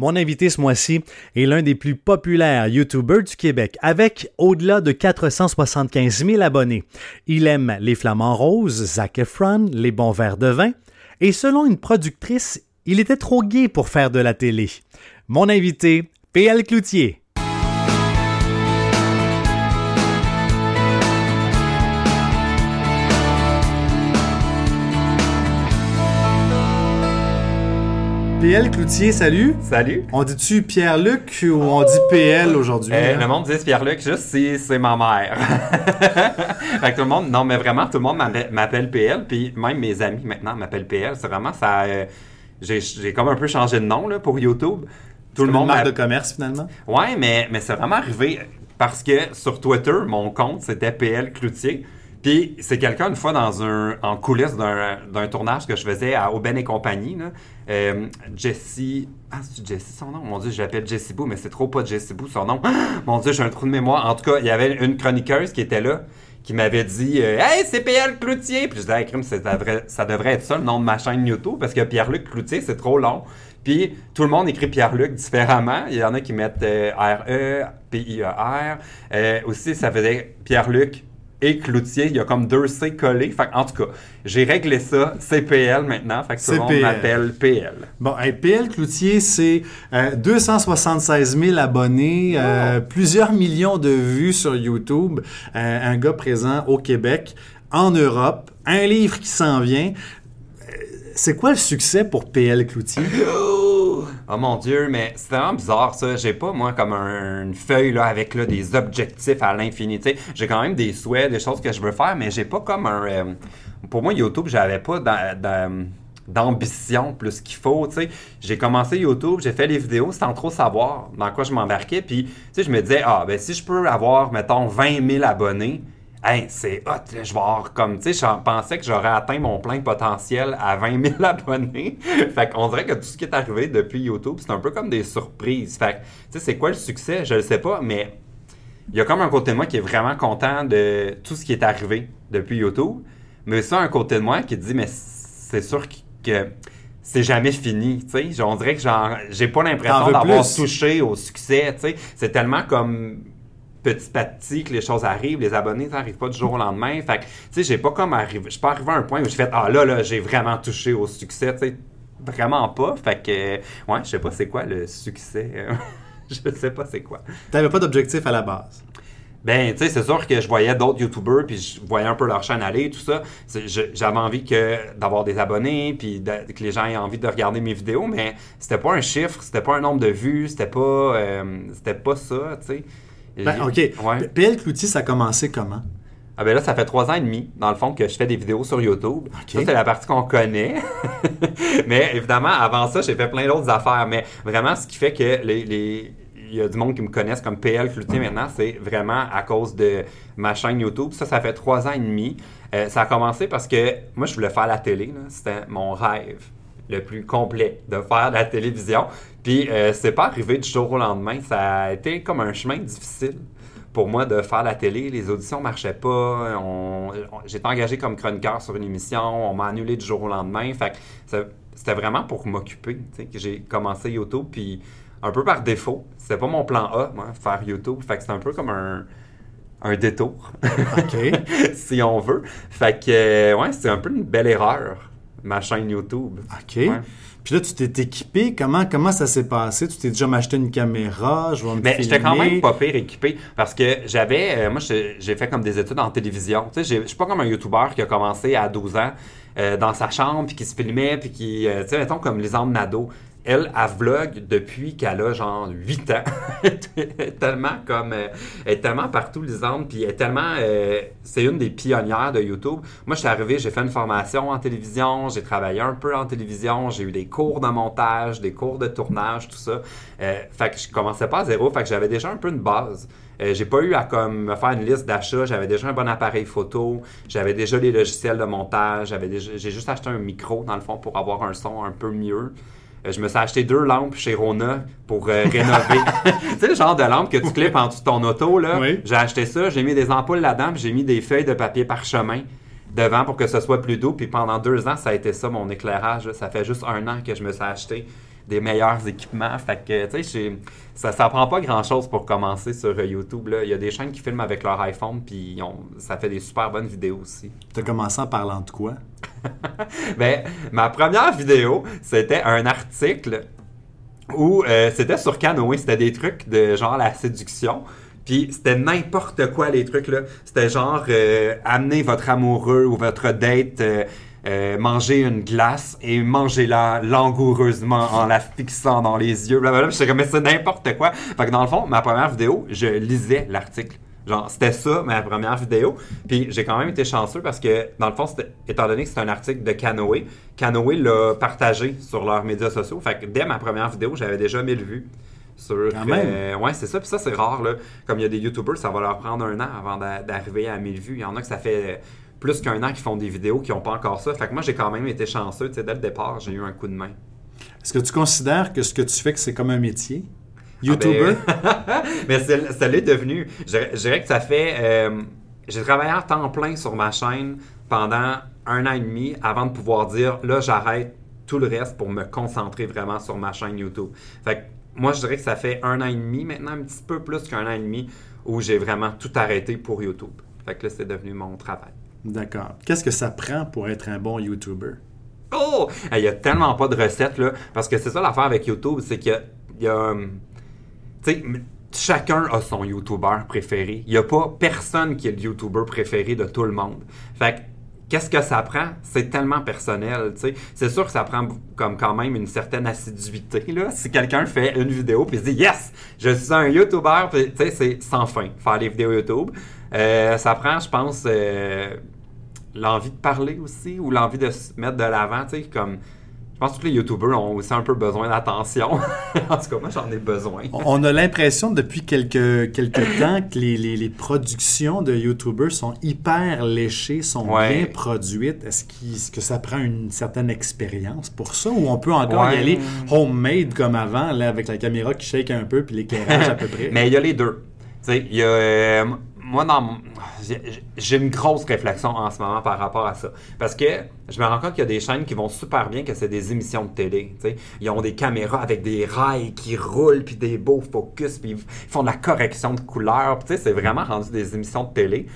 Mon invité ce mois-ci est l'un des plus populaires YouTubers du Québec, avec au-delà de 475 000 abonnés. Il aime les flamants roses, Zac Efron, les bons verres de vin, et selon une productrice, il était trop gai pour faire de la télé. Mon invité, PL Cloutier. PL Cloutier, salut. Salut. On dit-tu Pierre-Luc ou on dit PL aujourd'hui? Euh, hein? le monde dit Pierre-Luc juste si c'est ma mère. fait que tout le monde, non mais vraiment, tout le monde m'appelle- PL, puis même mes amis maintenant m'appellent PL. C'est vraiment ça. euh, j'ai comme un peu changé de nom là, pour YouTube. Tout le monde une marque de commerce finalement? Ouais, mais, mais c'est vraiment arrivé parce que sur Twitter, mon compte, c'était PL Cloutier. Puis c'est quelqu'un, une fois, dans un, en coulisses d'un tournage que je faisais à Aubin et compagnie, là, euh, Jessie... Ah, c'est Jessie son nom? Mon Dieu, je l'appelle Jessie Boo, mais c'est trop pas Jessie Boo son nom. Mon Dieu, j'ai un trou de mémoire. En tout cas, il y avait une chroniqueuse qui était là, qui m'avait dit euh, Hey, c'est PL Cloutier! Puis je disais, hey, c'est- ça devrait, être ça le nom de ma chaîne YouTube, parce que Pierre-Luc Cloutier, c'est trop long. Puis tout le monde écrit Pierre-Luc différemment. Il y en a qui mettent euh, R-E, P-I-E-R. Aussi, ça faisait Pierre-Luc et Cloutier. Il y a comme deux C collés. Fait en tout cas, j'ai réglé ça. C'est PL maintenant. Fait que tout le monde CPL. m'appelle PL. Bon, hey, PL Cloutier, c'est euh, 276 000 abonnés, euh, plusieurs millions de vues sur YouTube, euh, un gars présent au Québec, en Europe, un livre qui s'en vient. Euh, C'est quoi le succès pour PL Cloutier? Oh mon Dieu, mais c'est vraiment bizarre ça. J'ai pas, moi, comme un- une feuille là, avec là, des objectifs à l'infini. J'ai quand même des souhaits, des choses que je veux faire, mais j'ai pas comme un. euh, pour moi, YouTube, j'avais pas d'a- d'a- d'ambition plus qu'il faut. tu. J'ai commencé YouTube, j'ai fait les vidéos sans trop savoir dans quoi je m'embarquais. Puis, je me disais, ah, ben si je peux avoir, mettons, 20 000 abonnés, Hey, c'est hot, là, je vais avoir comme, tu sais, je pensais que j'aurais atteint mon plein potentiel à 20 000 abonnés. fait qu'on dirait que tout ce qui est arrivé depuis YouTube, c'est un peu comme des surprises. Fait que, tu sais, c'est quoi le succès? Je le sais pas, mais il y a comme un côté de moi qui est vraiment content de tout ce qui est arrivé depuis YouTube. Mais ça, un côté de moi qui dit, mais c'est sûr que, c'est jamais fini, tu sais. On dirait que j'ai pas l'impression d'avoir touché au succès, tu sais. C'est tellement comme petit à petit que les choses arrivent, les abonnés n'arrivent pas du jour au lendemain. Fait que, tu sais, j'ai pas comme arrivé, je suis pas arrivé à un point où j'ai fait, ah là, là, j'ai vraiment touché au succès, tu sais. Vraiment pas. Fait que, ouais, je sais pas c'est quoi le succès. je sais pas c'est quoi. T'avais pas d'objectif à la base? Ben, tu sais, c'est sûr que je voyais d'autres YouTubers, puis je voyais un peu leur chaîne aller, tout ça. J'avais envie que d'avoir des abonnés, puis de- que les gens aient envie de regarder mes vidéos, mais c'était pas un chiffre, c'était pas un nombre de vues, c'était pas, euh, c'était pas ça, tu sais. Ben, OK. Ouais. PL Cloutier, ça a commencé comment? Ah ben là, ça fait trois ans et demi, dans le fond, que je fais des vidéos sur YouTube. Ça, c'est la partie qu'on connaît. mais évidemment, avant ça, j'ai fait plein d'autres affaires. Mais vraiment, ce qui fait que les... les- il y a du monde qui me connaissent comme PL Cloutier maintenant, c'est vraiment à cause de ma chaîne YouTube. Ça, ça fait trois ans et demi. Euh, ça a commencé parce que moi, je voulais faire la télé. C'était mon rêve le plus complet de faire de la télévision. Puis, euh, c'est pas arrivé du jour au lendemain. Ça a été comme un chemin difficile pour moi de faire la télé. Les auditions marchaient pas. On- on- J'étais engagé comme chroniqueur sur une émission. On m'a annulé du jour au lendemain. Fait que c'était vraiment pour m'occuper que j'ai commencé YouTube. Puis un peu par défaut. C'était pas mon plan A, moi, faire YouTube. Fait que c'était un peu comme un, un détour, OK. si on veut. Fait que, euh, ouais, c'était un peu une belle erreur, ma chaîne YouTube. OK. Ouais. Puis là, tu t'es équipé. Comment, comment ça s'est passé? Tu t'es déjà acheté une caméra? Je vais me Mais j'étais quand même pas pire équipé parce que j'avais, euh, moi j'ai fait comme des études en télévision. Tu sais, je suis pas comme un YouTuber qui a commencé à 12 ans euh, dans sa chambre puis qui se filmait puis qui, euh, tu sais, mettons comme Lisande Nadeau. Elle, elle vlog depuis qu'elle a genre 8 ans. elle est tellement comme, euh, elle est tellement partout Lisande puis est tellement, euh, c'est une des pionnières de YouTube. Moi, je suis arrivé, j'ai fait une formation en télévision, j'ai travaillé un peu en télévision, j'ai eu des cours de montage, des cours de tournage, tout ça. Euh, fait que je commençais pas à zéro, fait que j'avais déjà un peu une base. J'ai pas eu à comme me faire une liste d'achats, j'avais déjà un bon appareil photo, j'avais déjà les logiciels de montage, j'ai juste acheté un micro dans le fond pour avoir un son un peu mieux. Euh, je me suis acheté deux lampes chez Rona pour euh, rénover. tu sais, le genre de lampe que tu clips en dessous de ton auto, là. Oui. J'ai acheté ça, j'ai mis des ampoules là-dedans, puis j'ai mis des feuilles de papier parchemin devant pour que ce soit plus doux. Puis pendant deux ans, ça a été ça mon éclairage. là. Ça fait juste un an que je me suis acheté des meilleurs équipements. Fait que, tu sais, ça, ça prend pas grand-chose pour commencer sur euh, YouTube. Là. Il y a des chaînes qui filment avec leur iPhone, puis ça fait des super bonnes vidéos aussi. Tu as commencé en parlant de quoi? ben, ma première vidéo, c'était un article où euh, c'était sur Canoë. C'était des trucs de genre la séduction. Puis c'était n'importe quoi les trucs là. C'était genre euh, amener votre amoureux ou votre date euh, manger une glace et manger-la langoureusement en la fixant dans les yeux. Blablabla. Comme, mais c'est n'importe quoi. Fait que dans le fond, ma première vidéo, je lisais l'article. Genre, c'était ça, ma première vidéo. Puis j'ai quand même été chanceux parce que, dans le fond, étant donné que c'est un article de Canoë, Canoë l'a partagé sur leurs médias sociaux. Fait que dès ma première vidéo, j'avais déjà 1000 vues. Sur, euh, ouais, c'est ça. Puis ça, c'est rare. Là. Comme il y a des YouTubers, ça va leur prendre un an avant d'arriver à 1000 vues. Il y en a que ça fait plus qu'un an qui font des vidéos qui n'ont pas encore ça. Fait que moi, j'ai quand même été chanceux. dès le départ, j'ai eu un coup de main. Est-ce que tu considères que ce que tu fais, que c'est comme un métier? Ah, YouTuber? Ben, mais ça l'est devenu. Je, dirais que ça fait... Euh, j'ai travaillé en temps plein sur ma chaîne pendant un an et demi avant de pouvoir dire, là, j'arrête tout le reste pour me concentrer vraiment sur ma chaîne YouTube. Fait que moi, je dirais que ça fait un an et demi, maintenant un petit peu plus qu'un an et demi, où j'ai vraiment tout arrêté pour YouTube. Fait que là, c'est devenu mon travail. D'accord. Qu'est-ce que ça prend pour être un bon YouTuber? Oh! Il n'y a tellement pas de recettes, là. Parce que c'est ça l'affaire avec YouTube, c'est qu'il y a. Hum, tu sais, chacun a son YouTuber préféré. Il n'y a pas personne qui est le YouTuber préféré de tout le monde. Fait que qu'est-ce que ça prend? C'est tellement personnel, tu sais. C'est sûr que ça prend comme quand même une certaine assiduité, là. Si quelqu'un fait une vidéo puis dit « Yes! Je suis un YouTuber! » tu sais, c'est sans fin, faire des vidéos YouTube. Euh, ça prend, je pense, euh, l'envie de parler aussi ou l'envie de se mettre de l'avant, tu sais, comme... Je pense que tous les YouTubers ont aussi un peu besoin d'attention. en tout cas, moi, j'en ai besoin. On a l'impression depuis quelques, quelques temps que les, les, les, productions de YouTubers sont hyper léchées, sont bien produites. Est-ce qu que ça prend une certaine expérience pour ça ou on peut encore y aller homemade comme avant, là, avec la caméra qui shake un peu puis l'éclairage à peu près? Mais il y a les deux. Tu sais, il y a... Euh, moi, dans, j'ai une grosse réflexion en ce moment par rapport à ça. Parce que je me rends compte qu'il y a des chaînes qui vont super bien, que c'est des émissions de télé. Ils ont des caméras avec des rails qui roulent, puis des beaux focus, puis ils font de la correction de couleurs. C'est vraiment rendu des émissions de télé.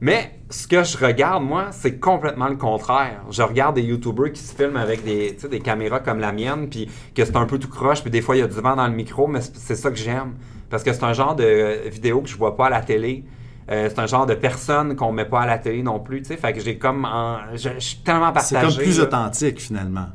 Mais ce que je regarde, moi, c'est complètement le contraire. Je regarde des YouTubers qui se filment avec des, caméras comme la mienne, puis que c'est un peu tout croche, puis des fois il y a du vent dans le micro, mais c'est ça que j'aime. Parce que c'est un genre de vidéo que je vois pas à la télé. Euh, c'est un genre de personne qu'on met pas à la télé non plus, tu sais. Fait que j'ai comme... Je, suis tellement partagé. C'est comme plus authentique, finalement.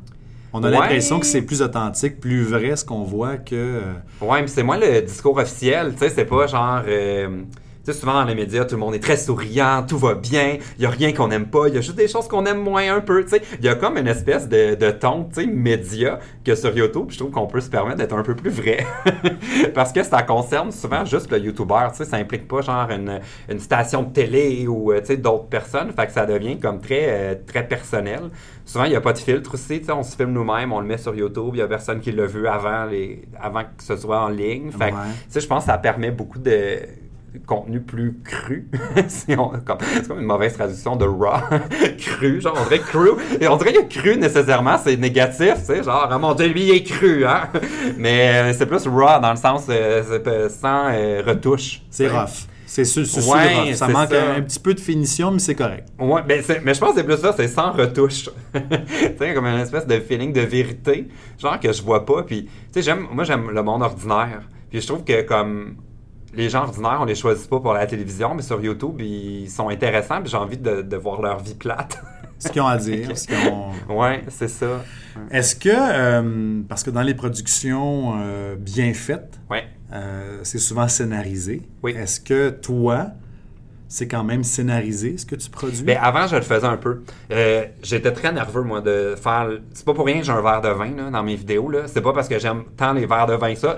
On a l'impression que c'est plus authentique, plus vrai ce qu'on voit que... Euh, ouais, mais c'est moi le discours officiel, tu sais. C'est pas genre... Euh, tu sais, souvent dans les médias, tout le monde est très souriant, tout va bien, il y a rien qu'on n'aime pas, il y a juste des choses qu'on aime moins un peu, tu sais. Il y a comme une espèce de, de ton, tu sais, média que sur YouTube, je trouve qu'on peut se permettre d'être un peu plus vrai. Parce que ça concerne souvent juste le YouTuber, tu sais, ça implique pas genre une, une station de télé ou, euh, tu sais, d'autres personnes, fait que ça devient comme très, euh, très personnel. Souvent, il n'y a pas de filtre aussi, tu sais, on se filme nous-mêmes, on le met sur YouTube, il y a personne qui l'a vu avant, les, avant que ce soit en ligne. Fait que, tu sais, je pense que ça permet beaucoup de contenu plus cru. c'est comme une mauvaise traduction de raw, cru, genre on dirait cru. Et on dirait que cru nécessairement c'est négatif, tu sais, genre ah, mon dieu lui il est cru, hein. Mais euh, c'est plus raw dans le sens euh, sans euh, retouche. C'est rough. C'est sûr, ouais, Ça manque Un, petit peu de finition, mais c'est correct. Ouais, ben mais je pense que c'est plus ça, c'est sans retouche. tu sais, comme une espèce de feeling de vérité, genre que je vois pas. Puis, tu sais, j'aime, moi j'aime le monde ordinaire. Puis je trouve que comme les gens ordinaires, on les choisit pas pour la télévision, mais sur YouTube, ils sont intéressants, puis j'ai envie de, voir leur vie plate. ce qu'ils ont à dire. Oui, c'est ça. Est-ce que, euh, parce que dans les productions euh, bien faites, ouais. Euh, c'est souvent scénarisé. Oui. Est-ce que toi, c'est quand même scénarisé ce que tu produis? Bien, avant, je le faisais un peu. J'étais très nerveux, moi, de faire. C'est pas pour rien que j'ai un verre de vin dans mes vidéos. C'est pas parce que j'aime tant les verres de vin ça.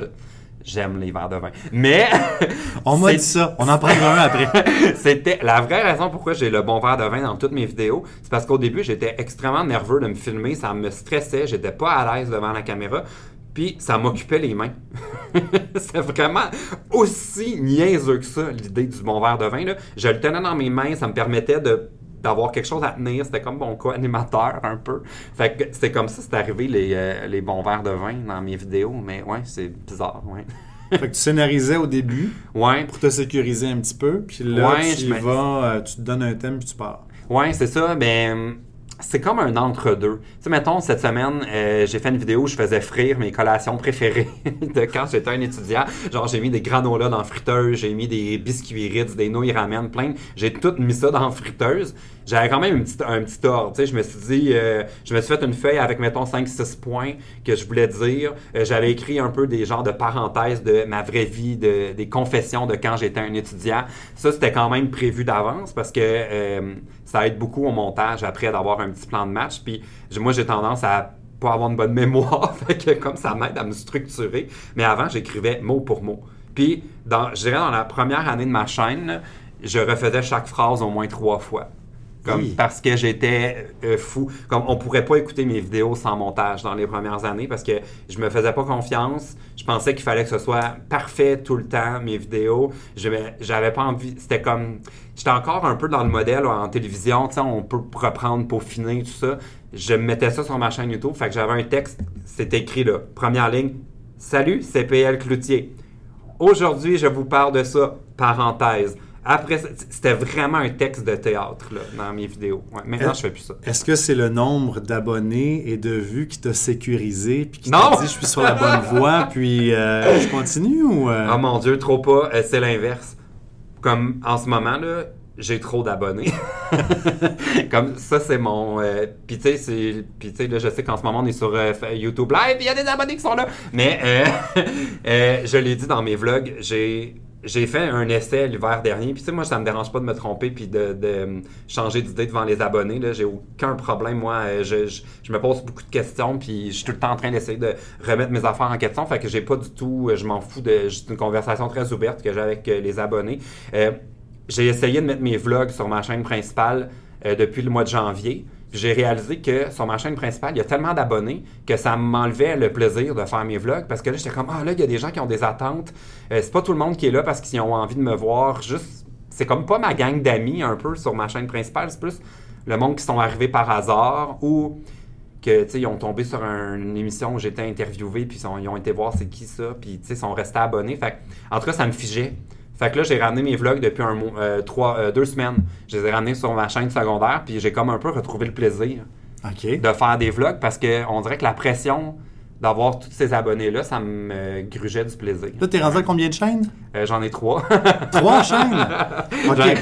J'aime les verres de vin. Mais. on m'a dit ça. On en prendra un après. C'était la vraie raison pourquoi j'ai le bon verre de vin dans toutes mes vidéos. C'est parce qu'au début, j'étais extrêmement nerveux de me filmer. Ça me stressait. J'étais pas à l'aise devant la caméra. Puis ça m'occupait les mains. c'est vraiment aussi niaiseux que ça, l'idée du bon verre de vin. Là. Je le tenais dans mes mains. Ça me permettait de d'avoir quelque chose à tenir. C'était comme mon co-animateur un peu. Fait que c'était comme ça, c'est arrivé les, euh, les bons verres de vin dans mes vidéos. Mais ouais, c'est bizarre, ouais. fait que tu scénarisais au début Ouais. pour te sécuriser un petit peu, puis là, Ouais, tu y vas, euh, tu te donnes un thème, puis tu pars. Ouais, c'est ça. Ben, c'est comme un entre-deux. Tu sais, mettons, cette semaine, euh, j'ai fait une vidéo où je faisais frire mes collations préférées de quand j'étais un étudiant. Genre, j'ai mis des granolas dans friteuse, j'ai mis des biscuits Ritz, des nouilles ramen, plein. J'ai tout mis ça dans la friteuse. J'avais quand même un petit ordre. Je me suis dit, euh, je me suis fait une feuille avec, mettons, 5-6 points que je voulais dire. Euh, J'avais écrit un peu des genres de parenthèses de ma vraie vie, de, des confessions de quand j'étais un étudiant. Ça, c'était quand même prévu d'avance parce que euh, ça aide beaucoup au montage après d'avoir un petit plan de match. Puis moi, j'ai tendance à pas avoir une bonne mémoire, comme ça m'aide à me structurer. Mais avant, j'écrivais mot pour mot. Puis, dans, je dirais dans la première année de ma chaîne, je refaisais chaque phrase au moins trois fois. Comme, Oui. Parce que j'étais euh, fou. Comme on pourrait pas écouter mes vidéos sans montage dans les premières années parce que je me faisais pas confiance. Je pensais qu'il fallait que ce soit parfait tout le temps, mes vidéos. J'avais pas envie. C'était comme. J'étais encore un peu dans le modèle en télévision. On peut reprendre, peaufiner, tout ça. Je mettais ça sur ma chaîne YouTube. Fait que j'avais un texte. C'était écrit là. Première ligne. Salut, c'est PL Cloutier. Aujourd'hui, je vous parle de ça. Parenthèse. Après, c'était vraiment un texte de théâtre là, dans mes vidéos. Ouais, maintenant, je fais plus ça. Est-ce que c'est le nombre d'abonnés et de vues qui t'a sécurisé, puis qui Non! t'a dit je suis sur la bonne voie, puis euh, je continue ou euh, Oh mon Dieu, trop pas. Euh, c'est l'inverse. Comme en ce moment, là, j'ai trop d'abonnés. Comme ça, c'est mon. euh, Puis tu sais, c'est- puis, tu sais, là, je sais qu'en ce moment, on est sur euh, YouTube Live, il y a des abonnés qui sont là. Mais euh, je l'ai dit dans mes vlogs, j'ai. J'ai fait un essai l'hiver dernier, puis tu sais, moi, ça me dérange pas de me tromper puis de, changer d'idée devant les abonnés. Là, j'ai aucun problème. Moi, euh, je, je, me pose beaucoup de questions, puis je suis tout le temps en train d'essayer de remettre mes affaires en question. Fait que j'ai pas du tout, euh, je m'en fous de, c'est une conversation très ouverte que j'ai avec euh, les abonnés. J'ai essayé de mettre mes vlogs sur ma chaîne principale depuis le mois de janvier. J'ai réalisé que sur ma chaîne principale, il y a tellement d'abonnés que ça m'enlevait le plaisir de faire mes vlogs parce que là, j'étais comme, ah là, il y a des gens qui ont des attentes. Euh, c'est pas tout le monde qui est là parce qu'ils ont envie de me voir. Juste, c'est comme pas ma gang d'amis un peu sur ma chaîne principale. C'est plus le monde qui sont arrivés par hasard ou que tu sais ils ont tombé sur un- une émission où j'étais interviewé puis ils, sont- ils ont été voir c'est qui ça puis tu sais ils sont restés abonnés fait en tout cas ça me figeait fait que là j'ai ramené mes vlogs depuis un mois, euh, trois, euh, deux semaines je les ai ramenés sur ma chaîne secondaire puis j'ai comme un peu retrouvé le plaisir de faire des vlogs parce que on dirait que la pression d'avoir tous ces abonnés là ça me grugeait du plaisir Là, t'es rendu à combien de chaînes? Euh, j'en ai trois Trois chaînes?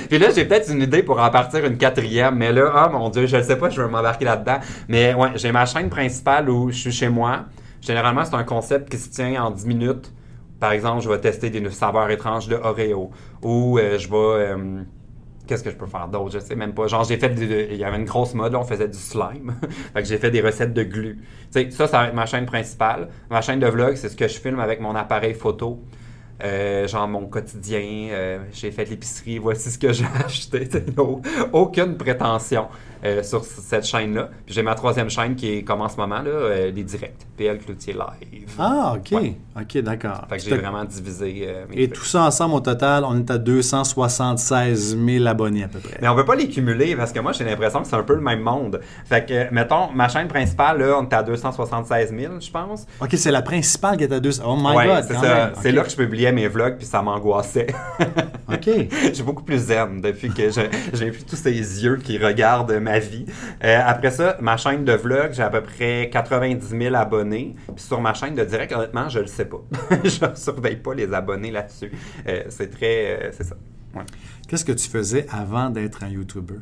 Puis là, j'ai peut-être une idée pour en partir une quatrième, mais là, oh mon Dieu, je ne sais pas, je vais m'embarquer là-dedans. Mais ouais, j'ai ma chaîne principale où je suis chez moi. Généralement, c'est un concept qui se tient en 10 minutes. Par exemple, je vais tester des saveurs étranges de Oreo. Ou euh, je vais... euh, Qu'est-ce que je peux faire d'autre? Je sais même pas. Genre, j'ai fait... du- Il y avait une grosse mode, là, on faisait du slime. fait que j'ai fait des recettes de glu. Tu sais, ça, ça va être ma chaîne principale. Ma chaîne de vlog, c'est ce que je filme avec mon appareil photo. Euh, genre mon quotidien, j'ai fait l'épicerie, voici ce que j'ai acheté. T'sais, au- Aucune prétention euh, sur cette chaîne-là. Puis j'ai ma troisième chaîne qui est comme en ce moment, là, euh, les directs. PL Cloutier Live. Ah, ok. Ouais. Ok, d'accord. Fait que j'ai vraiment divisé euh, mes Et trucs. tout ça ensemble, au total, on est à 276 000 abonnés à peu près. Mais on peut pas les cumuler parce que moi j'ai l'impression que c'est un peu le même monde. Fait que, mettons, ma chaîne principale, là, on est à 276 000, je pense. Ok, c'est la principale qui est à 200. Oh my ouais, god, c'est ça. C'est là que je publiais mes vlogs puis ça m'angoissait. Ok. J'ai beaucoup plus zen depuis que j'ai plus tous ces yeux qui regardent ma vie. Euh, après ça, ma chaîne de vlog, j'ai à peu près 90 000 abonnés. Puis sur ma chaîne de direct, honnêtement, je le sais pas. je surveille pas les abonnés là-dessus. Euh, c'est très... euh, c'est ça. Ouais. Qu'est-ce que tu faisais avant d'être un YouTuber?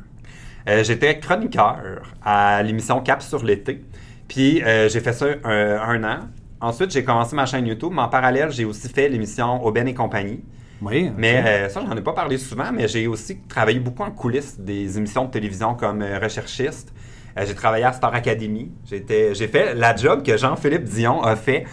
J'étais chroniqueur à l'émission Cap sur l'été. Puis j'ai fait ça un, un an. Ensuite, j'ai commencé ma chaîne YouTube, mais en parallèle, j'ai aussi fait l'émission Aubaine et compagnie. Oui. Mais euh, ça, j'en ai pas parlé souvent, mais j'ai aussi travaillé beaucoup en coulisses des émissions de télévision comme euh, recherchiste. Euh, j'ai travaillé à Star Academy. J'ai fait la job que Jean-Philippe Dion a fait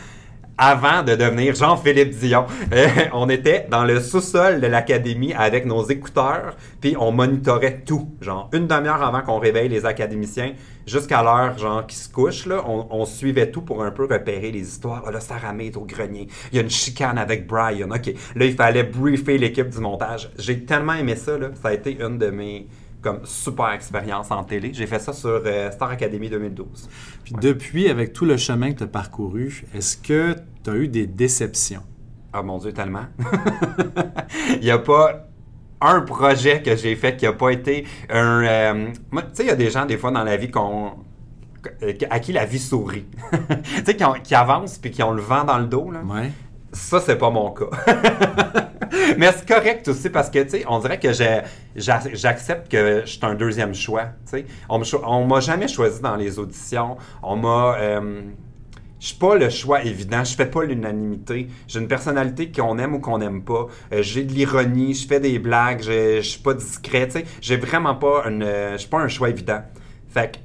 avant de devenir Jean-Philippe Dion. Euh, on était dans le sous-sol de l'académie avec nos écouteurs, puis on monitorait tout. Genre, une demi-heure avant qu'on réveille les académiciens, jusqu'à l'heure, genre, qui se couchent, là, on, suivait tout pour un peu repérer les histoires. Ah là, Sarah May au grenier. Il y a une chicane avec Brian. OK. Là, il fallait briefer l'équipe du montage. J'ai tellement aimé ça, là. Ça a été une de mes comme super expérience en télé. J'ai fait ça sur euh, Star Academy 2012. Puis depuis, avec tout le chemin que tu as parcouru, est-ce que tu as eu des déceptions? Ah mon Dieu, tellement. Il n'y a pas un projet que j'ai fait qui n'a pas été un... Euh, tu sais, il y a des gens, des fois, dans la vie qu'on à qui la vie sourit. tu sais, qui, avancent puis qui ont le vent dans le dos. Là. Ouais. Ça, c'est pas mon cas. Mais c'est correct aussi parce que, tu sais, on dirait que j'accepte que je suis un deuxième choix. Tu sais, on m'a jamais choisi dans les auditions. On m'a. Euh, je suis pas le choix évident, je fais pas l'unanimité. J'ai une personnalité qu'on aime ou qu'on n'aime pas. Euh, j'ai de l'ironie, je fais des blagues, je, suis pas discret, tu sais. J'ai vraiment pas une, je suis pas un choix évident. Fait que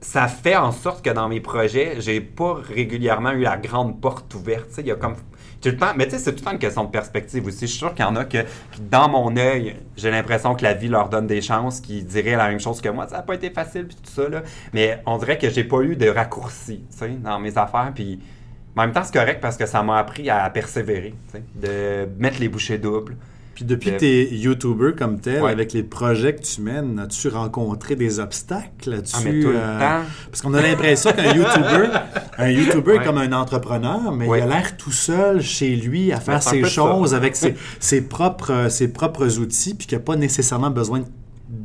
ça fait en sorte que dans mes projets, j'ai pas régulièrement eu la grande porte ouverte. Il y a comme tout le temps, mais tu sais, c'est tout le temps une question de perspective aussi. Je suis sûr qu'il y en a que, dans mon œil, j'ai l'impression que la vie leur donne des chances, qui diraient la même chose que moi. Ça n'a pas été facile, puis tout ça, là. Mais on dirait que j'ai pas eu de raccourci, tu sais, dans mes affaires. Puis en même temps, c'est correct parce que ça m'a appris à persévérer, de mettre les bouchées doubles. Puis depuis que tu es YouTuber comme tel, avec les projets que tu mènes, as-tu rencontré des obstacles? Ah, mais tout le euh, temps. Parce qu'on a l'impression qu'un YouTuber, un YouTuber est comme un entrepreneur, mais il a l'air tout seul chez lui à faire ses choses avec ses, ses, propres, ses propres outils, puis qu'il n'a pas nécessairement besoin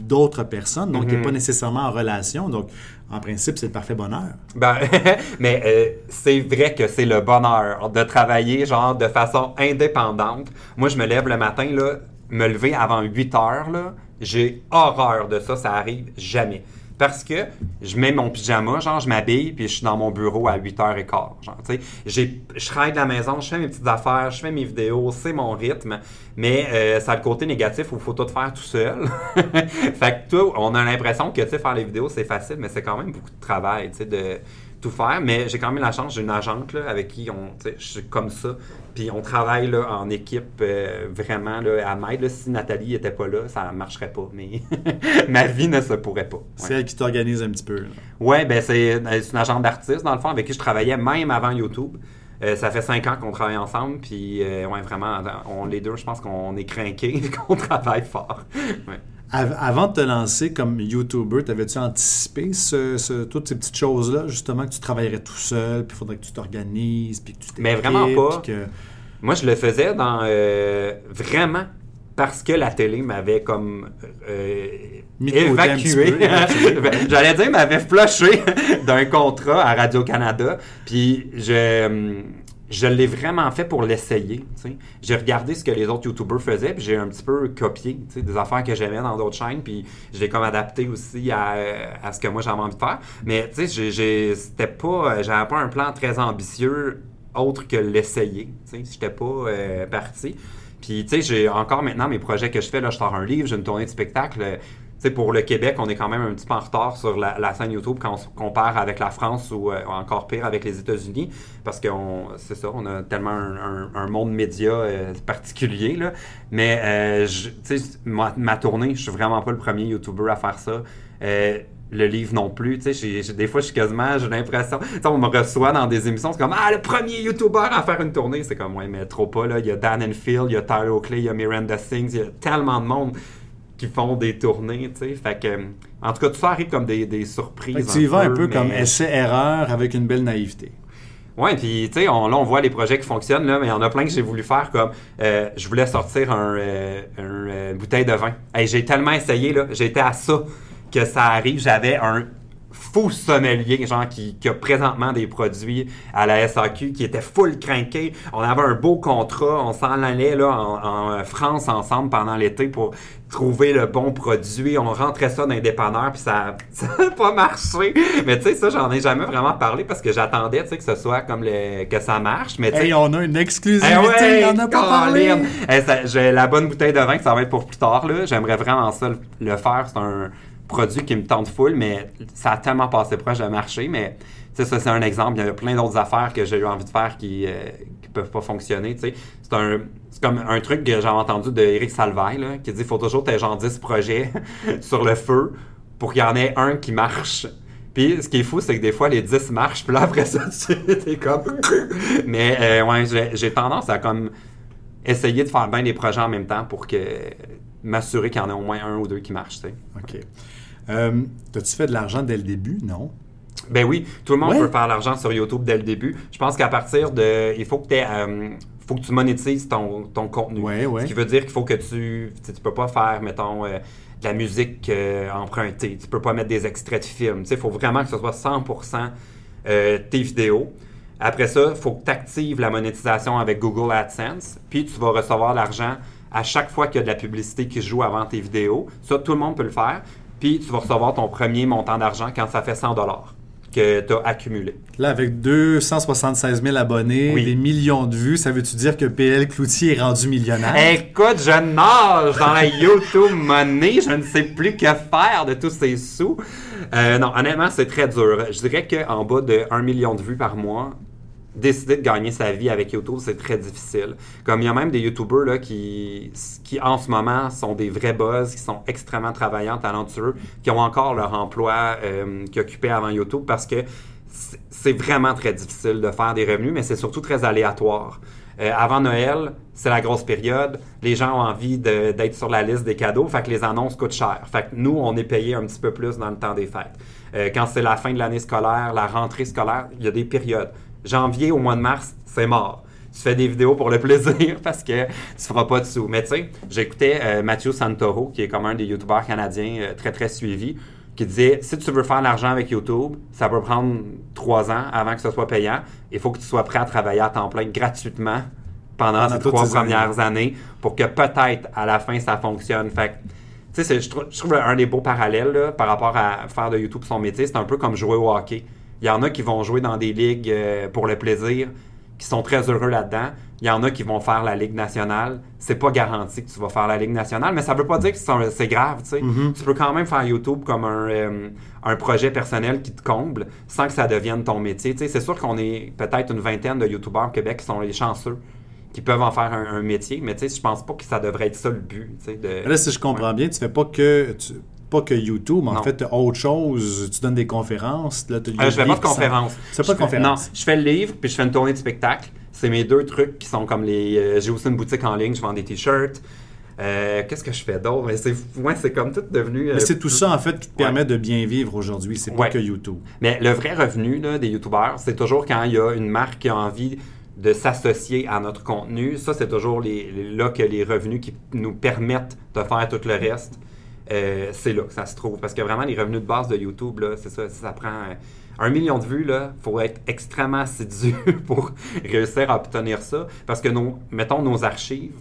d'autres personnes, donc il n'est pas nécessairement en relation. Donc, en principe, c'est le parfait bonheur. Ben, mais euh, c'est vrai que c'est le bonheur de travailler genre de façon indépendante. Moi, je me lève le matin, là, me lever avant 8 heures, là, j'ai horreur de ça, ça arrive jamais. Parce que je mets mon pyjama, genre je m'habille, puis je suis dans mon bureau à 8h15. Genre, tu sais, je travaille de la maison, je fais mes petites affaires, je fais mes vidéos, c'est mon rythme. Mais euh, ça a le côté négatif où il faut tout faire tout seul. fait que toi, on a l'impression que, tu faire les vidéos, c'est facile, mais c'est quand même beaucoup de travail, tu sais, de faire, mais j'ai quand même la chance, j'ai une agente là, avec qui on, je suis comme ça, puis on travaille là, en équipe euh, vraiment là, à m'aide. Si Nathalie n'était pas là, ça ne marcherait pas, mais ma vie ne se pourrait pas. C'est elle qui t'organise un petit peu. Oui, ben c'est une agente d'artiste, dans le fond, avec qui je travaillais même avant YouTube. Euh, ça fait cinq ans qu'on travaille ensemble, puis euh, ouais, vraiment, on, les deux, je pense qu'on est craqués, qu'on travaille fort. Ouais avant de te lancer comme YouTuber, t'avais-tu anticipé toutes ces petites choses-là, justement, que tu travaillerais tout seul, puis il faudrait que tu t'organises, puis que tu Mais vraiment pas. Moi, je le faisais dans euh, vraiment parce que la télé m'avait comme euh, évacué. J'allais dire, m'avait flushé d'un contrat à Radio-Canada. Puis je je l'ai vraiment fait pour l'essayer. J'ai regardé ce que les autres YouTubers faisaient, puis j'ai un petit peu copié des affaires que j'aimais dans d'autres chaînes, puis je l'ai comme adapté aussi à, ce que moi j'avais envie de faire. Mais tu sais, pas, j'avais pas un plan très ambitieux autre que l'essayer. J'étais pas euh, parti. Puis, tu sais, j'ai encore maintenant mes projets que je fais. Là, je sors un livre, j'ai une tournée de spectacle pour le Québec, on est quand même un petit peu en retard sur la, scène YouTube quand on se compare avec la France ou euh, encore pire avec les États-Unis, parce que c'est ça, on a tellement un, monde média euh, particulier. Là. Mais euh, ma, tournée, je suis vraiment pas le premier YouTuber à faire ça. le livre non plus, des fois, je suis quasiment, j'ai l'impression, on me reçoit dans des émissions, c'est comme, ah, le premier YouTuber à faire une tournée, c'est comme, ouais, mais trop pas, là, il y a Dan Phil, il y a Tyler Oakley, il y a Miranda Sings, il y a tellement de monde qui font des tournées, tu sais. Fait que, en tout cas, tout ça arrive comme des, des surprises. tu y vas un peu, comme essai-erreur avec une belle naïveté. Ouais, puis tu sais, on, là, on voit les projets qui fonctionnent, là, mais il y en a plein que j'ai voulu faire comme euh, je voulais sortir un, euh, euh, bouteille de vin. j'ai tellement essayé, là, j'étais à ça que ça arrive. J'avais un fou sommelier, genre, qui, qui, a présentement des produits à la SAQ, qui était full craqué. On avait un beau contrat, on s'en allait là, en, France ensemble pendant l'été pour trouver le bon produit. On rentrait ça dans les dépanneurs, puis ça n'a pas marché. Mais tu sais, ça, j'en ai jamais vraiment parlé parce que j'attendais, tu sais, que ce soit comme le, que ça marche. Mais hey, on a une exclusivité, on a pas parlé. J'ai la bonne bouteille de vin, ça va être pour plus tard, là. J'aimerais vraiment ça le faire. C'est un produit qui me tente full, mais ça a tellement passé proche de marcher. Mais ça, c'est un exemple. Il y a plein d'autres affaires que j'ai eu envie de faire qui ne euh, peuvent pas fonctionner. C'est un comme un truc que j'avais entendu de Eric Salvaille, qui dit qu'il faut toujours tes genre 10 projets sur le feu pour qu'il y en ait un qui marche. Puis ce qui est fou, c'est que des fois, les 10 marchent, puis là, après ça, tu es comme... Mais euh, ouais, j'ai tendance à comme essayer de faire bien des projets en même temps pour que m'assurer qu'il y en a au moins un ou deux qui marchent. tu sais. OK. Euh, T'as-tu fait de l'argent dès le début? Non. Ben oui, tout le monde Ouais. peut faire l'argent sur YouTube dès le début. Je pense qu'à partir de. Il faut que, euh, faut que tu monétises ton, ton contenu. Ouais, ouais. Ce qui veut dire qu'il faut que tu. Tu peux pas faire, mettons, euh, de la musique euh, empruntée. Tu peux pas mettre des extraits de films. Tu sais, il faut vraiment que ce soit 100% euh, tes vidéos. Après ça, il faut que tu actives la monétisation avec Google AdSense. Puis tu vas recevoir l'argent à chaque fois qu'il y a de la publicité qui joue avant tes vidéos. Ça, tout le monde peut le faire. Puis tu vas recevoir ton premier montant d'argent quand ça fait 100 que tu as accumulé. Là, avec 276 000 abonnés, Oui. des millions de vues, ça veut-tu dire que PL Cloutier est rendu millionnaire? Écoute, je nage dans la YouTube money. Je ne sais plus que faire de tous ces sous. Euh, non, honnêtement, c'est très dur. Je dirais qu'en bas de 1 million de vues par mois, décider de gagner sa vie avec YouTube, c'est très difficile. Comme il y a même des YouTubers là, qui, qui, en ce moment, sont des vrais buzz, qui sont extrêmement travaillants, talentueux, qui ont encore leur emploi euh, qu'ils occupaient avant YouTube parce que c'est- vraiment très difficile de faire des revenus, mais c'est surtout très aléatoire. Euh, avant Noël, c'est la grosse période. Les gens ont envie d'être sur la liste des cadeaux, fait que les annonces coûtent cher. Fait que nous, on est payé un petit peu plus dans le temps des fêtes. Euh, quand c'est la fin de l'année scolaire, la rentrée scolaire, il y a des périodes. Janvier au mois de mars, c'est mort. Tu fais des vidéos pour le plaisir parce que tu feras pas de sous. Mais tu sais, j'écoutais euh, Mathieu Santoro, qui est comme un des youtubeurs canadiens euh, très très suivi, qui disait si tu veux faire de l'argent avec YouTube, ça peut prendre trois ans avant que ce soit payant. Il faut que tu sois prêt à travailler à temps plein gratuitement pendant Pendant ces trois premières années pour que peut-être à la fin ça fonctionne. Fait que, tu sais, je trouve, je trouve un des beaux parallèles là, par rapport à faire de YouTube son métier, c'est un peu comme jouer au hockey. Il y en a qui vont jouer dans des ligues euh, pour le plaisir, qui sont très heureux là-dedans. Il y en a qui vont faire la Ligue nationale. C'est pas garanti que tu vas faire la Ligue nationale, mais ça veut pas dire que c'est grave, tu sais. Mhm. Tu peux quand même faire YouTube comme un, euh, un projet personnel qui te comble sans que ça devienne ton métier. Tu sais, c'est sûr qu'on est peut-être une vingtaine de YouTubeurs au Québec qui sont les chanceux, qui peuvent en faire un, un métier, mais tu sais, je pense pas que ça devrait être ça le but. tu sais, de- Là, si je comprends bien, tu fais pas que tu- pas que YouTube, mais en Non. fait, autre chose. Tu donnes des conférences. Là, Euh, je fais pas de qui s'en- conférence. Tu fais pas de fais- conférence. Non, je fais le livre puis je fais une tournée de spectacle. C'est mes deux trucs qui sont comme les. euh, J'ai aussi une boutique en ligne, je vends des t-shirts. Euh, Qu'est-ce que je fais d'autre? C'est ouais, comme tout devenu. euh, Mais c'est tout ça, en fait, qui te Ouais. permet de bien vivre aujourd'hui. C'est pas Ouais. que YouTube. Mais le vrai revenu là, des youtubeurs, c'est toujours quand il y a une marque qui a envie de s'associer à notre contenu. Ça, c'est toujours les, les- là que les revenus qui nous permettent de faire tout le reste, euh, c'est là que ça se trouve. Parce que vraiment, les revenus de base de YouTube, là, c'est ça, ça prend euh, un million de vues. Il faut être extrêmement assidu pour réussir à obtenir ça. Parce que, nos, mettons, nos archives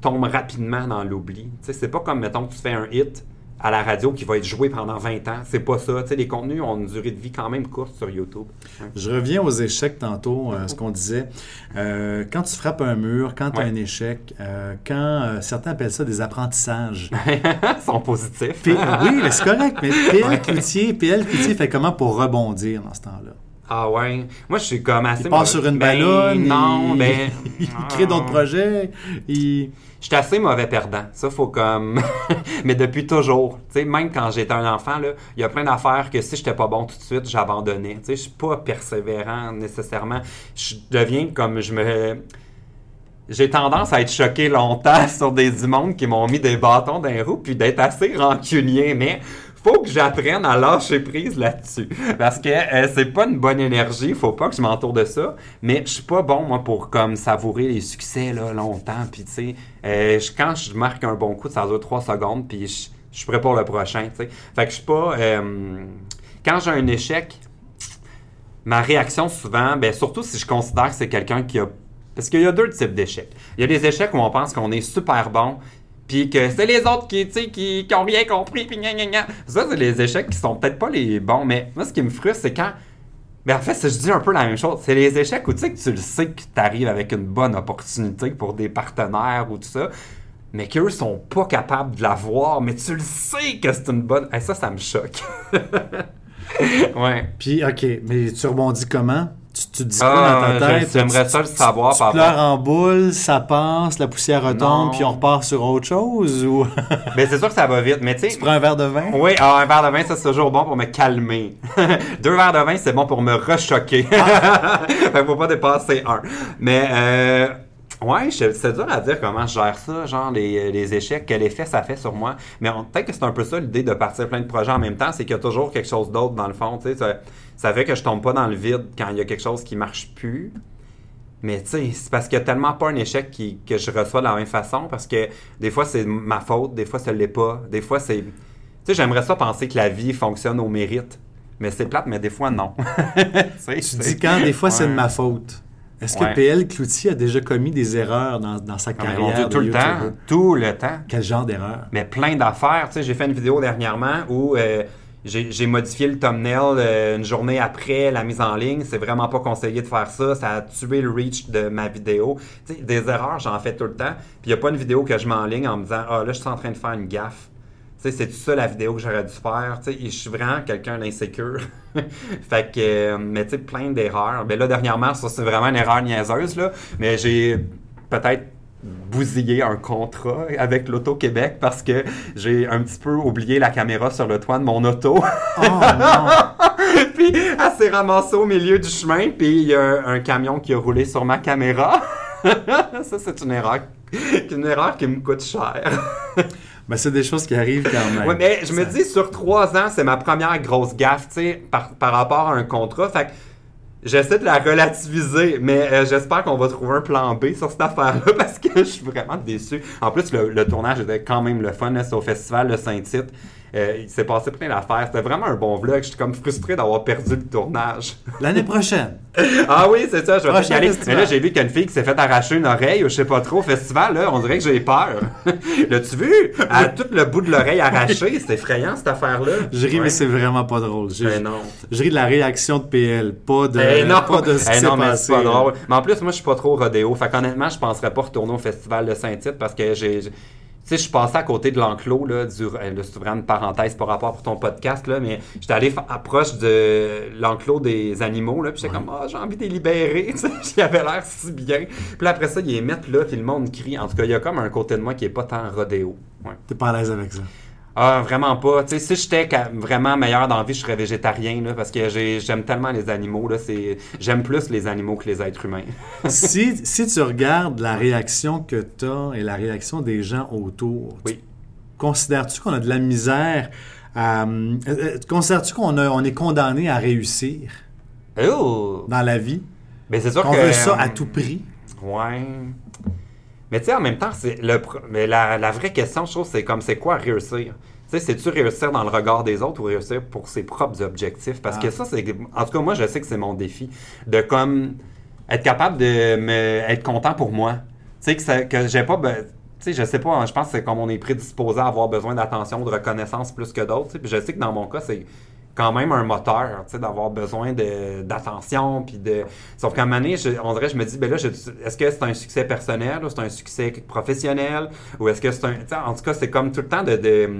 tombent rapidement dans l'oubli. C'est pas comme, mettons, que tu fais un hit à la radio qui va être joué pendant 20 ans. C'est pas ça. Tu sais, les contenus ont une durée de vie quand même courte sur YouTube. Je reviens aux échecs tantôt, euh, ce qu'on disait. Euh, quand tu frappes un mur, quand tu as Ouais. un échec, euh, quand certains appellent ça des apprentissages. Ils sont positifs. P- oui, mais c'est correct, mais PL. Cloutier, PL Cloutier fait comment pour rebondir dans ce temps-là? Ah ouais. Moi, je suis comme assez. Il part sur une Ben, ballonne, Non, il, ben. il crée d'autres projets, il... Je suis assez mauvais perdant. Ça, faut comme. Mais depuis toujours. Tu sais, même quand j'étais un enfant, là, il y a plein d'affaires que si j'étais pas bon tout de suite, j'abandonnais. Tu sais, je suis pas persévérant nécessairement. Je deviens comme je me. J'ai tendance à être choqué longtemps sur des du monde qui m'ont mis des bâtons dans les roues puis d'être assez rancunier, mais faut que j'apprenne à lâcher prise là-dessus parce que euh, c'est pas une bonne énergie, faut pas que je m'entoure de ça, mais je suis pas bon moi pour comme savourer les succès là longtemps puis tu sais euh, quand je marque un bon coup, ça dure trois secondes puis je, je suis prêt pour le prochain, tu sais. Fait que je suis pas euh, quand j'ai un échec, ma réaction souvent, ben surtout si je considère que c'est quelqu'un qui a parce qu'il y a deux types d'échecs. Il y a des échecs où on pense qu'on est super bon, puis que c'est les autres qui, qui, qui ont rien compris, puis gna gna gna. Ça, c'est les échecs qui sont peut-être pas les bons, mais moi, ce qui me frustre, c'est quand. Ben, en fait, je dis un peu la même chose. C'est les échecs où tu sais que tu le sais que tu arrives avec une bonne opportunité pour des partenaires ou tout ça, mais qu'eux sont pas capables de la voir, mais tu le sais que c'est une bonne. Eh, ça, ça me choque. ouais. Puis, OK, mais tu rebondis comment? Tu, tu te dis Ah, quoi dans ta je- tête? j'aimerais Tu- ça le tu- savoir Tu par pleures en boule, ça passe, la poussière retombe, puis on repart sur autre chose? Ou? Ben, c'est sûr que ça va vite, mais tu sais. tu prends un verre de vin? Oui, ah, un verre de vin, ça c'est toujours bon pour me calmer. Deux verres de vin, c'est bon pour me rechoquer. fait qu'il faut pas dépasser un. Mais euh, Ouais, c'est dur à dire comment je gère ça, genre les, les échecs, quel effet ça fait sur moi. Mais peut-être que c'est un peu ça l'idée de partir plein de projets en même temps, c'est qu'il y a toujours quelque chose d'autre dans le fond. Tu sais, ça, fait que je tombe pas dans le vide quand il y a quelque chose qui marche plus. Mais tu sais, c'est parce qu'il y a tellement pas un échec qui- que je reçois de la même façon, parce que des fois c'est ma faute, des fois ça l'est pas, des fois c'est... Tu sais, j'aimerais ça penser que la vie fonctionne au mérite. Mais c'est plate, mais des fois non. tu dis quand des fois c'est de ma faute. Est-ce que Ouais. PL Cloutier a déjà commis des erreurs dans, dans sa Ah, carrière Dieu, tout de le temps, tout le temps. Quel genre d'erreur? Mais plein d'affaires. Tu sais, j'ai fait une vidéo dernièrement où euh, j'ai modifié le thumbnail euh, une journée après la mise en ligne. C'est vraiment pas conseillé de faire ça. Ça a tué le reach de ma vidéo. Tu sais, des erreurs, j'en fais tout le temps. Puis il n'y a pas une vidéo que je mets en ligne en me disant Ah, là, je suis en train de faire une gaffe. C'est ça la vidéo que j'aurais dû faire. Je suis vraiment quelqu'un d'insécure. fait que, euh, mais tu sais, plein d'erreurs. Mais là, dernièrement, ça, c'est vraiment une erreur niaiseuse, là. Mais j'ai peut-être bousillé un contrat avec l'Auto-Québec parce que j'ai un petit peu oublié la caméra sur le toit de mon auto. Oh non! puis elle s'est ramassée au milieu du chemin, puis il y a un, camion qui a roulé sur ma caméra. ça, c'est une erreur. Une erreur qui me coûte cher. Ben, c'est des choses qui arrivent quand même. Mais je me dis, sur trois ans, c'est ma première grosse gaffe, tu sais, par, par rapport à un contrat. Fait que j'essaie de la relativiser, mais euh, j'espère qu'on va trouver un plan B sur cette affaire-là parce que je suis vraiment déçu. En plus, le, le tournage était quand même le fun, c'est au festival de Saint-Tite. Euh, il s'est passé plein d'affaires. C'était vraiment un bon vlog. J'étais comme frustré d'avoir perdu le tournage. L'année prochaine. ah oui, c'est ça, je vais y aller. festival. Mais là, j'ai vu qu'une fille qui s'est fait arracher une oreille ou je sais pas trop au festival, là, on dirait que j'ai peur. L'as-tu vu? A tout le bout de l'oreille arraché. C'est effrayant, cette affaire-là. Je ris, Ouais. mais c'est vraiment pas drôle. Je, Ben non. je ris de la réaction de PL, pas de, Eh non, pas de ce non mais c'est pas drôle. Mais en plus, moi, je suis pas trop rodéo. Fait qu'honnêtement, je penserais pas retourner au festival de Saint-Tite parce que j'ai. Sais, je suis passé à côté de l'enclos, là, du, euh, là, c'est vraiment une parenthèse par rapport pour ton podcast, là, mais j'étais allé approche de l'enclos des animaux, là, puis j'étais comme, ah, j'ai envie de les libérer, tu sais, j'y avais l'air si bien. Puis après ça, ils les mettent là, puis le monde crie. En tout cas, il y a comme un côté de moi qui est pas tant rodéo. Ouais. T'es pas à l'aise avec ça? Ah, vraiment pas. Tu sais, si j'étais vraiment meilleur dans la vie, je serais végétarien, là, parce que j'ai- j'aime tellement les animaux. J'aime plus les animaux que les êtres humains. si, si tu regardes la réaction que tu as et la réaction des gens autour, Oui. considères-tu qu'on a de la misère à. euh, euh, considères-tu qu'on on est condamné à réussir? Oh! dans la vie? Mais c'est sûr Qu'on veut ça à tout prix? Ouais. Mais tu sais, en même temps, c'est le mais la, la vraie question, je trouve, c'est comme c'est quoi réussir? Tu sais, c'est-tu réussir dans le regard des autres ou réussir pour ses propres objectifs? Parce Ah. que ça, c'est. En tout cas, moi, je sais que c'est mon défi. De comme être capable de me être content pour moi. Tu sais, que, ça- que j'ai pas. Tu sais, je sais pas, hein, je pense que c'est comme on est prédisposé à avoir besoin d'attention, de reconnaissance plus que d'autres. Puis je sais que dans mon cas, c'est quand même un moteur, tu sais, d'avoir besoin d'attention, puis de... Sauf qu'à un moment donné, je- on dirait, je me dis, ben là, est-ce que c'est un succès personnel, ou c'est un succès professionnel, ou est-ce que c'est un... tu sais, en tout cas, c'est comme tout le temps de... de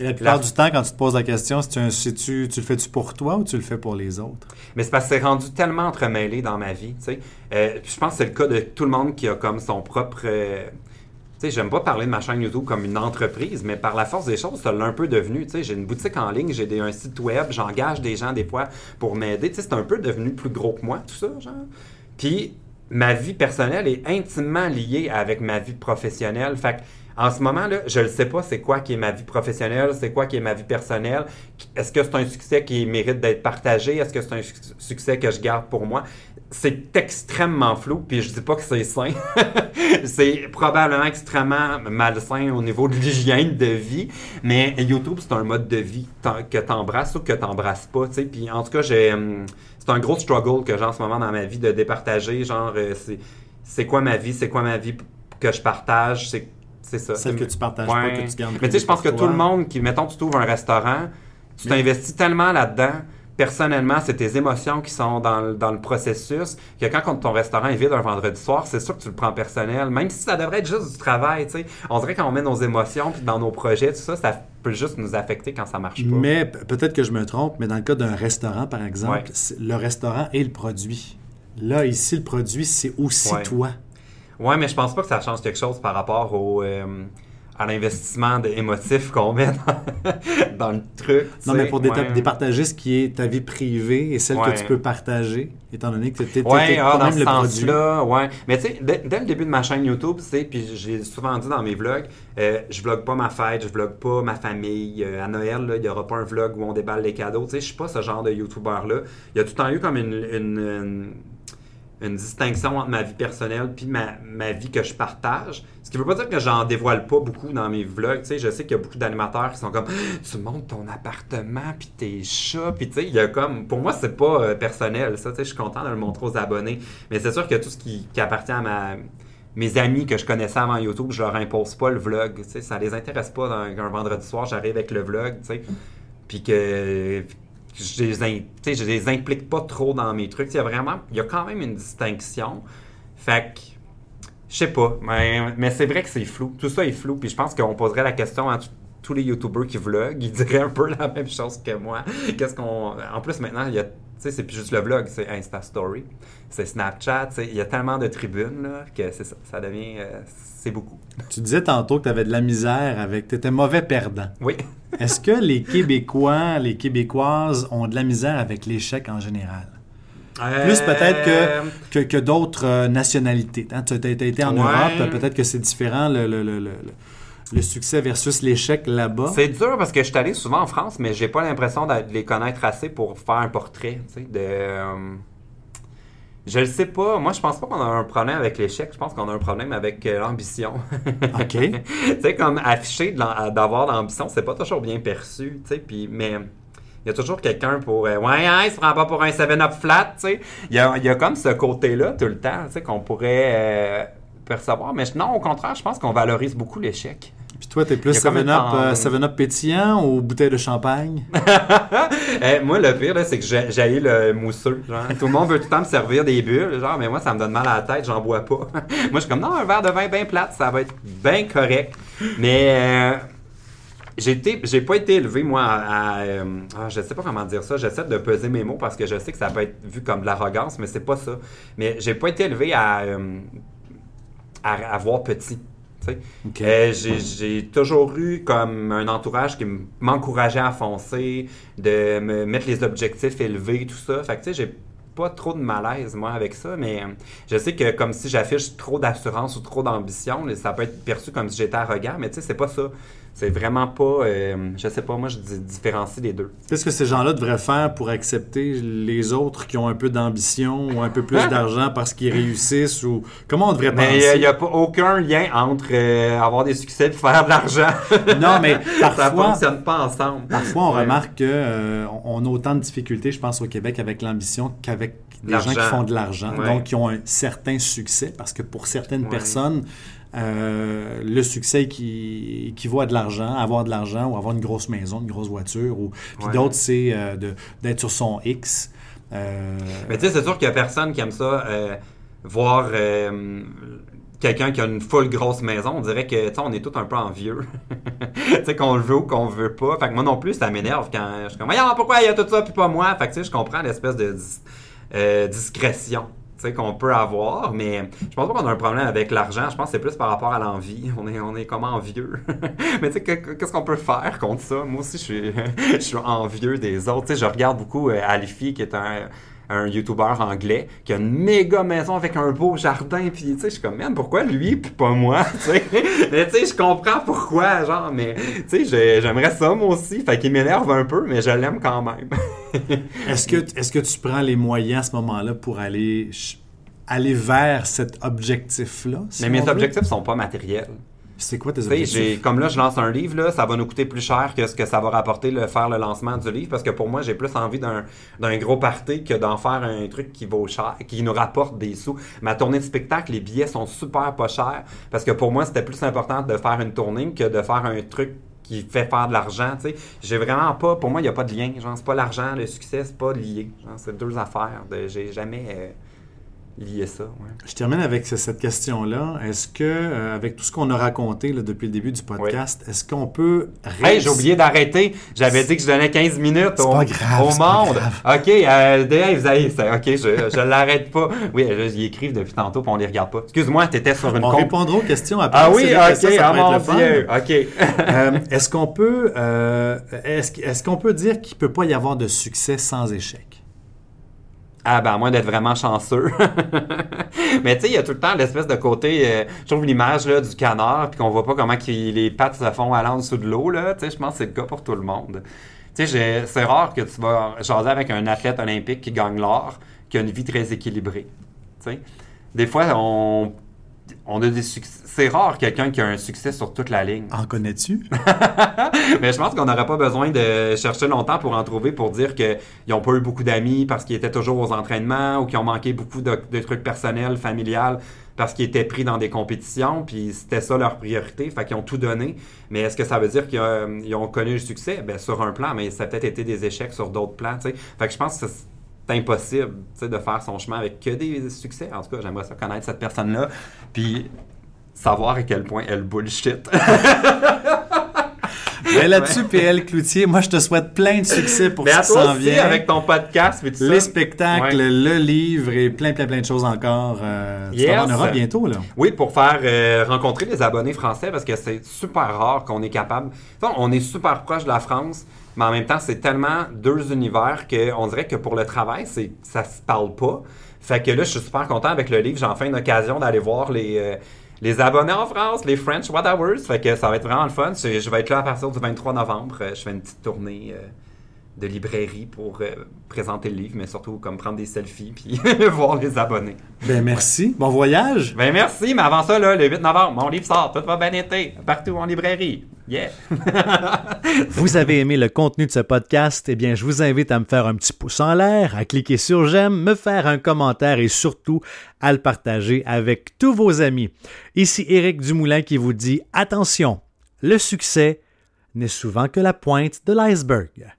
Et la plupart La- du temps, quand tu te poses la question, si tu, si tu, tu le fais-tu pour toi ou tu le fais pour les autres? Mais c'est parce que c'est rendu tellement entremêlé dans ma vie, tu sais. Euh, je pense que c'est le cas de tout le monde qui a comme son propre... euh, sais, j'aime pas parler de ma chaîne YouTube comme une entreprise, mais par la force des choses, ça l'a un peu devenu. Tu sais, j'ai une boutique en ligne, j'ai un site web, j'engage des gens des fois pour m'aider. Tu sais, c'est un peu devenu plus gros que moi, tout ça, genre. Puis ma vie personnelle est intimement liée avec ma vie professionnelle. Fait que, en ce moment, là, je ne sais pas c'est quoi qui est ma vie professionnelle, c'est quoi qui est ma vie personnelle. Est-ce que c'est un succès qui mérite d'être partagé? Est-ce que c'est un su- succès que je garde pour moi? C'est extrêmement flou, puis je dis pas que c'est sain. c'est probablement extrêmement malsain au niveau de l'hygiène de vie, mais YouTube, c'est un mode de vie que tu embrasses ou que tu n'embrasses pas. tu sais. Puis en tout cas, j'ai, hum, c'est un gros struggle que j'ai en ce moment dans ma vie de départager. Genre, euh, c'est, c'est quoi ma vie? C'est quoi ma vie que je partage? C'est, c'est ça. Celle que tu partages Ouais. pas, que tu gardes Mais tu sais, je pense que tout le monde qui, mettons, tu ouvres un restaurant, tu Mais- t'investis tellement là-dedans. Personnellement, c'est tes émotions qui sont dans, le- dans le processus. Que quand ton restaurant est vide un vendredi soir, c'est sûr que tu le prends personnel. Même si ça devrait être juste du travail, tu sais. On dirait quand on met nos émotions puis dans nos projets, tout ça, ça peut juste nous affecter quand ça marche pas. Mais peut-être que je me trompe, mais dans le cas d'un restaurant, par exemple, Ouais. le restaurant est le produit. Là, ici, le produit, c'est aussi Ouais. toi. Ouais, mais je pense pas que ça change quelque chose par rapport au, euh, à l'investissement émotif qu'on met dans, le truc. Non, mais pour départager ce qui est ta vie privée et celle que tu peux partager, étant donné que tu es, ouais, ah, quand même le produit. Là, ouais. Mais tu sais, dès, le début de ma chaîne YouTube, puis j'ai souvent dit dans mes vlogs, euh, je vlog pas ma fête, je vlog pas ma famille. Euh, à Noël, il n'y aura pas un vlog où on déballe les cadeaux. Tu sais, je suis pas ce genre de YouTuber-là. Il y a tout le temps eu comme une une distinction entre ma vie personnelle puis ma, ma, vie que je partage. Ce qui veut pas dire que j'en dévoile pas beaucoup dans mes vlogs. Tu sais, je sais qu'il y a beaucoup d'animateurs qui sont comme tu montres ton appartement puis tes chats puis il y a comme pour moi c'est pas euh, personnel ça. Je suis content de le montrer aux abonnés. Mais c'est sûr que tout ce qui, qui, appartient à ma mes amis que je connaissais avant YouTube, je leur impose pas le vlog. Ça les intéresse pas. Un, un vendredi soir, j'arrive avec le vlog. Puis que je les, les implique pas trop dans mes trucs. Il y a vraiment, il y a quand même une distinction. Fait que, je sais pas, mais, mais c'est vrai que c'est flou. Tout ça est flou, puis je pense qu'on poserait la question à tous les YouTubers qui vloguent, ils diraient un peu la même chose que moi. Qu'est-ce qu'on... En plus, maintenant, il y a c'est plus juste le vlog, c'est Insta Story, c'est Snapchat, il y a tellement de tribunes là, que ça, ça devient, euh, c'est beaucoup. Tu disais tantôt que tu avais de la misère avec, tu étais mauvais perdant. Oui. Est-ce que les Québécois, les Québécoises ont de la misère avec l'échec en général? Plus peut-être que, que, d'autres euh, nationalités. Hein? Tu as, été en Europe, peut-être que c'est différent le, le, le, le, succès versus l'échec là-bas. C'est dur parce que je suis allé souvent en France, mais j'ai pas l'impression de les connaître assez pour faire un portrait de. Euh, je le sais pas. Moi, je pense pas qu'on a un problème avec l'échec. Je pense qu'on a un problème avec euh, l'ambition. OK. tu sais, comme afficher d'avoir l'ambition, c'est pas toujours bien perçu. Tu sais, puis, mais il y a toujours quelqu'un pour euh, Ouais, hein, il se prend pas pour un 7-up flat, tu sais. Il y a, y a, comme ce côté-là tout le temps, tu sais, qu'on pourrait percevoir. Mais non, au contraire, je pense qu'on valorise beaucoup l'échec. Puis toi, t'es plus 7-Up euh, pétillant ou bouteille de champagne? Eh, moi, le pire, c'est que j'ai le mousseux. Tout le monde veut tout le temps me servir des bulles, genre, mais moi, ça me donne mal à la tête, j'en bois pas. moi, je suis comme, non, un verre de vin bien plate, ça va être bien correct. Mais... Euh, j'ai pas été élevé, moi, à. Euh, ah, je sais pas comment dire ça. J'essaie de peser mes mots parce que je sais que ça peut être vu comme de l'arrogance, mais c'est pas ça. Mais j'ai pas été élevé à, euh, à, à voir petit. Euh, j'ai toujours eu comme un entourage qui m'encourageait à foncer, de me mettre les objectifs élevés, tout ça. Fait que tu sais, j'ai pas trop de malaise, moi, avec ça, mais je sais que comme si j'affiche trop d'assurance ou trop d'ambition, ça peut être perçu comme si j'étais arrogant, mais tu sais, c'est pas ça. C'est vraiment pas, euh, je sais pas, moi je différencie les deux. Qu'est-ce que ces gens-là devraient faire pour accepter les autres qui ont un peu d'ambition ou un peu plus d'argent parce qu'ils réussissent ou comment on devrait penser? il n'y a, pas aucun lien entre euh, avoir des succès et faire de l'argent. non, mais parfois ça fonctionne pas ensemble. Parfois on remarque que euh, on a autant de difficultés, je pense au Québec avec l'ambition qu'avec des gens qui font de l'argent, donc qui ont un certain succès parce que pour certaines personnes euh, le succès qui équivaut à de l'argent, avoir de l'argent ou avoir une grosse maison, une grosse voiture. Ou, puis d'autres, c'est euh, d'être sur son X. Euh, Mais tu sais, c'est sûr qu'il n'y a personne qui aime ça, voir quelqu'un qui a une full grosse maison. On dirait que, tu on est tous un peu envieux. tu sais, qu'on le veut ou qu'on veut pas. Fait que moi non plus, ça m'énerve quand je suis comme, pourquoi il y a tout ça puis pas moi? Fait que tu sais, je comprends l'espèce de discrétion qu'on peut avoir, mais je pense pas qu'on a un problème avec l'argent. Je pense que c'est plus par rapport à l'envie. On est, on est comme envieux. mais tu sais, qu'est-ce qu'on peut faire contre ça? Moi aussi, je suis, je suis envieux des autres. Tu sais, je regarde beaucoup euh, Alifi, qui est un un YouTuber anglais qui a une méga maison avec un beau jardin puis tu sais je suis comme même pourquoi lui puis pas moi? Mais tu sais je comprends pourquoi genre mais tu sais j'aimerais ça moi aussi fait qu'il m'énerve un peu mais je l'aime quand même est-ce que tu prends les moyens à ce moment-là pour aller aller vers cet objectif là mais mes objectifs sont pas matériels c'est quoi tes objectifs? Comme là, je lance un livre, là, ça va nous coûter plus cher que ce que ça va rapporter le faire le lancement du livre, parce que pour moi, j'ai plus envie d'un gros party que d'en faire un truc qui vaut cher, qui nous rapporte des sous. Ma tournée de spectacle, les billets sont super pas chers, parce que pour moi, c'était plus important de faire une tournée que de faire un truc qui fait faire de l'argent, tu sais. J'ai vraiment pas, pour moi, il n'y a pas de lien. Genre, c'est pas l'argent, le succès, c'est pas lié. c'est deux affaires. J'ai jamais... Euh, lier ça. ouais. Je termine avec ce- cette question-là. Est-ce que, euh, avec tout ce qu'on a raconté là, depuis le début du podcast, est-ce qu'on peut Hey, j'ai oublié d'arrêter. J'avais dit que je donnais 15 minutes au, pas grave, au c'est pas monde. grave. OK, euh, ça- OK, je, je l'arrête pas. Oui, ils écrivent depuis tantôt, puis on les regarde pas. Excuse-moi, t'étais sur une On répondra aux questions après. Ah oui, OK, ça, ça ah mon. Dieu. OK. Euh, est-ce qu'on peut, euh, est-ce, est-ce qu'on peut dire qu'il peut pas y avoir de succès sans échec? Ah ben à moins d'être vraiment chanceux. Mais tu sais, il y a tout le temps l'espèce de côté, euh, je trouve l'image là, du canard, puis qu'on voit pas comment les pattes se font aller en dessous de l'eau. là. Tu sais, je pense que c'est le cas pour tout le monde. Tu sais, c'est rare que tu vas jaser avec un athlète olympique qui gagne l'or, qui a une vie très équilibrée. Tu sais, des fois, on, on a des succès. C'est rare quelqu'un qui a un succès sur toute la ligne. En connais-tu? Mais je pense qu'on n'aurait pas besoin de chercher longtemps pour en trouver pour dire qu'ils n'ont pas eu beaucoup d'amis parce qu'ils étaient toujours aux entraînements ou qu'ils ont manqué beaucoup de, de trucs personnels, familiales parce qu'ils étaient pris dans des compétitions, puis c'était ça leur priorité, fait qu'ils ont tout donné. Mais est-ce que ça veut dire qu'ils euh, ont connu le succès? Ben, sur un plan, mais ça a peut-être été des échecs sur d'autres plans, tu sais. Fait que je pense que impossible, de faire son chemin avec que des succès. En tout cas, j'aimerais ça connaître cette personne-là, puis savoir à quel point elle bullshit. Mais là-dessus, PL Cloutier, moi, je te souhaite plein de succès pour Mais ce qui s'en vient. avec ton podcast, puis tout ça? Les spectacles, Ouais. le livre et plein, plein, plein de choses encore. Euh, tu en Europe bientôt, là. Oui, pour faire euh, rencontrer les abonnés français parce que c'est super rare qu'on est capable. Enfin, on est super proche de la France, mais en même temps, c'est tellement deux univers qu'on dirait que pour le travail, c'est ça se parle pas. Fait que là, je suis super content avec le livre. J'ai enfin une occasion d'aller voir les, euh, les abonnés en France, les French Whatever. Fait que ça va être vraiment le fun. Je, je vais être là à partir du 23 novembre. Euh, Je fais une petite tournée. euh, de librairie pour euh, présenter le livre, mais surtout comme prendre des selfies puis voir les abonnés. Ben, merci. Bon voyage. Ben merci, mais avant ça, là, le 8 novembre, mon livre sort, tout va bien été, partout en librairie. Yeah! Vous avez aimé le contenu de ce podcast? Eh bien, je vous invite à me faire un petit pouce en l'air, à cliquer sur j'aime, me faire un commentaire et surtout à le partager avec tous vos amis. Ici Éric Dumoulin qui vous dit attention, le succès n'est souvent que la pointe de l'iceberg.